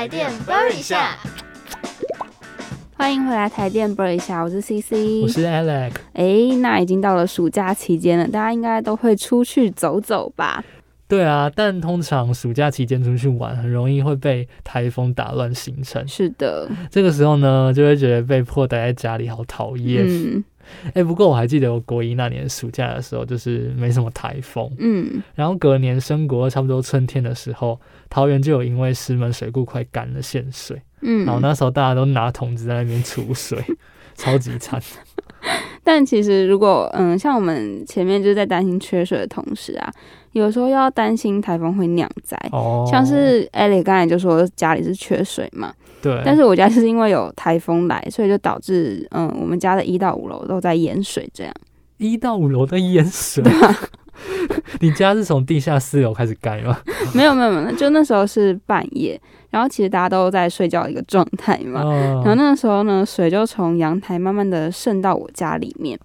台电 Burn 一下，欢迎回来台电 Burn 一下，我是 CC，我是 Alex。哎，那已经到了暑假期间了，大家应该都会出去走走吧？对啊，但通常暑假期间出去玩，很容易会被台风打乱行程。是的，这个时候呢，就会觉得被迫待在家里好讨厌。嗯哎、不过我还记得我国一那年暑假的时候，就是没什么台风，嗯，然后隔年升国差不多春天的时候，桃园就有因为石门水库快干了限水，嗯，然后那时候大家都拿桶子在那边储水，超级惨。但其实如果嗯，像我们前面就是在担心缺水的同时啊，有时候又要担心台风会酿灾。哦，像是 Ellie 刚才就说家里是缺水嘛，对，但是我家就是因为有台风来，所以就导致嗯，我们家的一到五楼都在淹水，这样。一到五楼在淹水，你家是从地下四楼开始盖吗？没有没有没有，就那时候是半夜，然后其实大家都在睡觉的一个状态嘛，然后哦，那个时候呢，水就从阳台慢慢的渗到我家里面，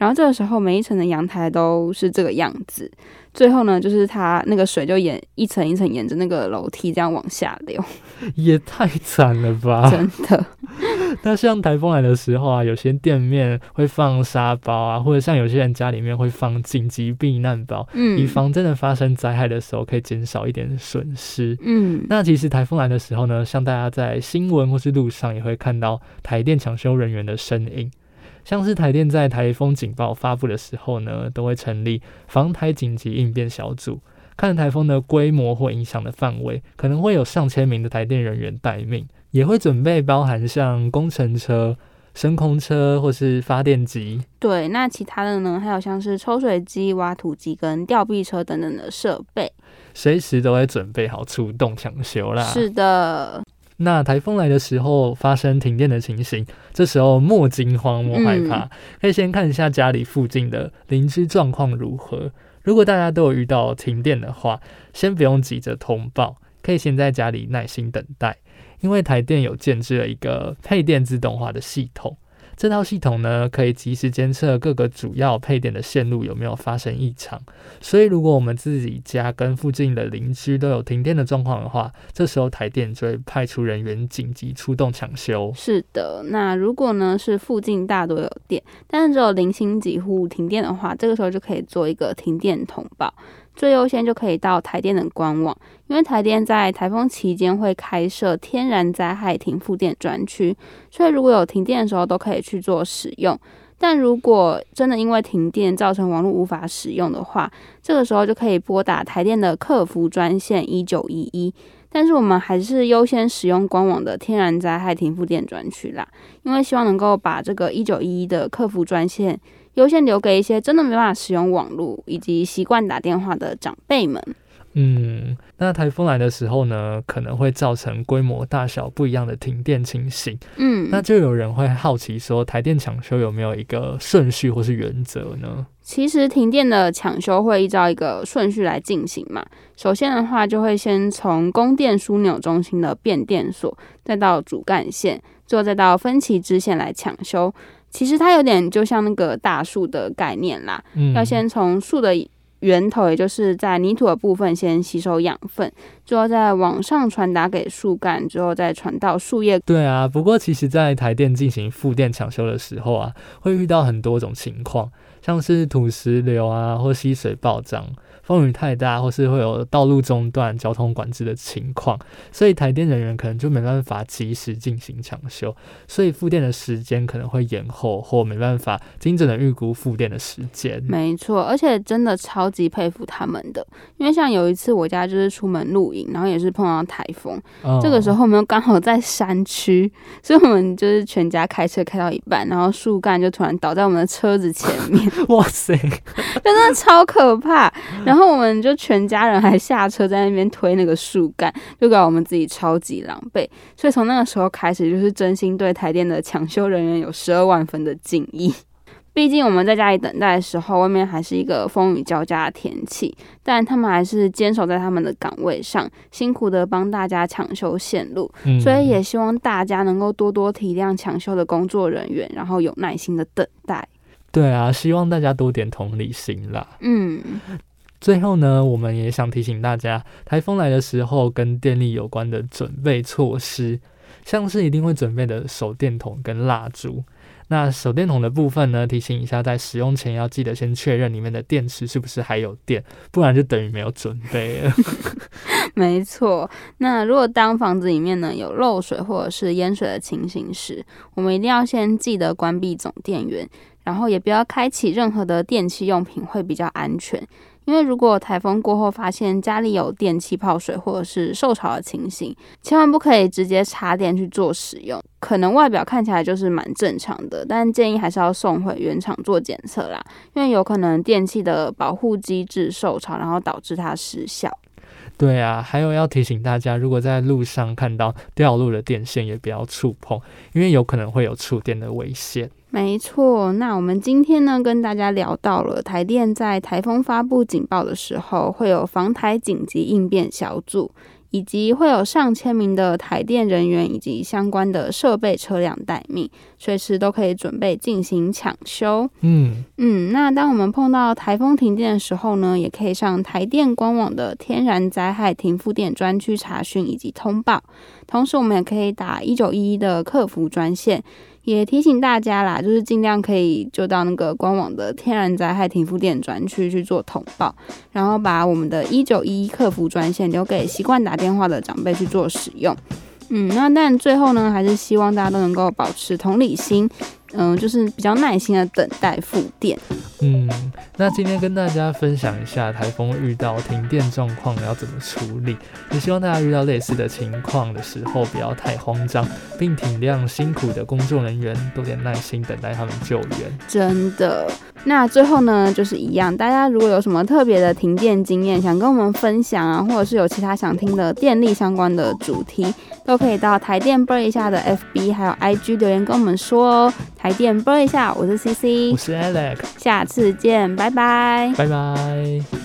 然后这个时候每一层的阳台都是这个样子，最后呢，就是它那个水就沿一层一层沿着那个楼梯这样往下流，也太惨了吧！真的，那像台风来的时候啊，有些店面会放沙包啊，或者像有些人家里面会放紧急避难包，嗯以嗯防真的发生灾害的时候可以减少一点损失。嗯，那其实台风来的时候呢，像大家在新闻或是路上也会看到台电抢修人员的身影。像是台电在台风警报发布的时候呢，都会成立防台紧急应变小组，看台风的规模或影响的范围，可能会有上千名的台电人员待命，也会准备包含像工程车、升空车或是发电机。对，那其他的呢，还有像是抽水机、挖土机跟吊臂车等等的设备，随时都会准备好出动抢修啦。是的，那台风来的时候发生停电的情形，这时候莫惊慌莫害怕，可以先看一下家里附近的邻居状况如何。如果大家都有遇到停电的话，先不用急着通报，可以先在家里耐心等待，因为台电有建置了一个配电自动化的系统。这套系统呢，可以及时监测各个主要配电的线路有没有发生异常。所以，如果我们自己家跟附近的邻居都有停电的状况的话，这时候台电就会派出人员紧急出动抢修。是的。那如果呢是附近大多有电，但是只有零星几户停电的话，这个时候就可以做一个停电通报。最优先就可以到台电的官网，因为台电在台风期间会开设天然灾害停复电专区，所以如果有停电的时候都可以去做使用。但如果真的因为停电造成网络无法使用的话，这个时候就可以拨打台电的客服专线一九一一。但是我们还是优先使用官网的天然灾害停复电专区啦，因为希望能够把这个一九一一的客服专线优先留给一些真的没办法使用网络以及习惯打电话的长辈们。嗯，那台风来的时候呢，可能会造成规模大小不一样的停电情形。嗯，那就有人会好奇说，台电抢修有没有一个顺序或是原则呢？其实停电的抢修会依照一个顺序来进行嘛。首先的话，就会先从供电枢纽中心的变电所，再到主干线，最后再到分歧支线来抢修。其实它有点就像那个大树的概念啦，嗯，要先从树的源头，也就是在泥土的部分先吸收养分，最后再往上传达给树干，之后再传到树叶。对啊。不过其实，在台电进行复电抢修的时候啊，会遇到很多种情况，像是土石流啊，或溪水暴涨。风雨太大，或是会有道路中断、交通管制的情况，所以台电人员可能就没办法及时进行抢修，所以复电的时间可能会延后，或没办法精准的预估复电的时间。没错，而且真的超级佩服他们的，因为像有一次我家就是出门露营，然后也是碰到台风，嗯这个时候我们刚好在山区，所以我们就是全家开车开到一半，然后树干就突然倒在我们的车子前面，哇塞，真的超可怕。然后我们就全家人还下车在那边推那个树干，就搞我们自己超级狼狈。所以从那个时候开始，就是真心对台电的抢修人员有十二万分的敬意。毕竟我们在家里等待的时候，外面还是一个风雨交加的天气，但他们还是坚守在他们的岗位上，辛苦的帮大家抢修线路。嗯所以也希望大家能够多多体谅抢修的工作人员，然后有耐心的等待。对啊，希望大家多点同理心啦。嗯，最后呢，我们也想提醒大家，台风来的时候跟电力有关的准备措施，像是一定会准备的手电筒跟蜡烛。那手电筒的部分呢，提醒一下，在使用前要记得先确认里面的电池是不是还有电，不然就等于没有准备了。没错，那如果当房子里面呢有漏水或者是淹水的情形时，我们一定要先记得关闭总电源，然后也不要开启任何的电器用品，会比较安全。因为如果台风过后发现家里有电气泡水或者是受潮的情形，千万不可以直接插电去做使用。可能外表看起来就是蛮正常的，但建议还是要送回原厂做检测啦，因为有可能电器的保护机制受潮，然后导致它失效。对啊，还有要提醒大家，如果在路上看到掉落的电线，也不要触碰，因为有可能会有触电的危险。没错，那我们今天呢，跟大家聊到了台电在台风发布警报的时候，会有防台紧急应变小组，以及会有上千名的台电人员以及相关的设备车辆待命，随时都可以准备进行抢修。嗯嗯，那当我们碰到台风停电的时候呢，也可以上台电官网的天然灾害停复电专区查询以及通报，同时我们也可以打一九一一的客服专线。也提醒大家啦，就是尽量可以就到那个官网的天然灾害停复电专区去做通报，然后把我们的一九一客服专线留给习惯打电话的长辈去做使用。嗯，那但最后呢，还是希望大家都能够保持同理心。嗯，就是比较耐心的等待复电。嗯，那今天跟大家分享一下台风遇到停电状况要怎么处理，也希望大家遇到类似的情况的时候不要太慌张，并体谅辛苦的工作人员，多点耐心等待他们救援。真的。那最后呢，就是一样，大家如果有什么特别的停电经验，想跟我们分享啊，或者是有其他想听的电力相关的主题，都可以到台电播一下的 FB 还有 IG 留言跟我们说哦。台电播一下，我是 CC，我是 Alex，下次见，拜拜，拜拜。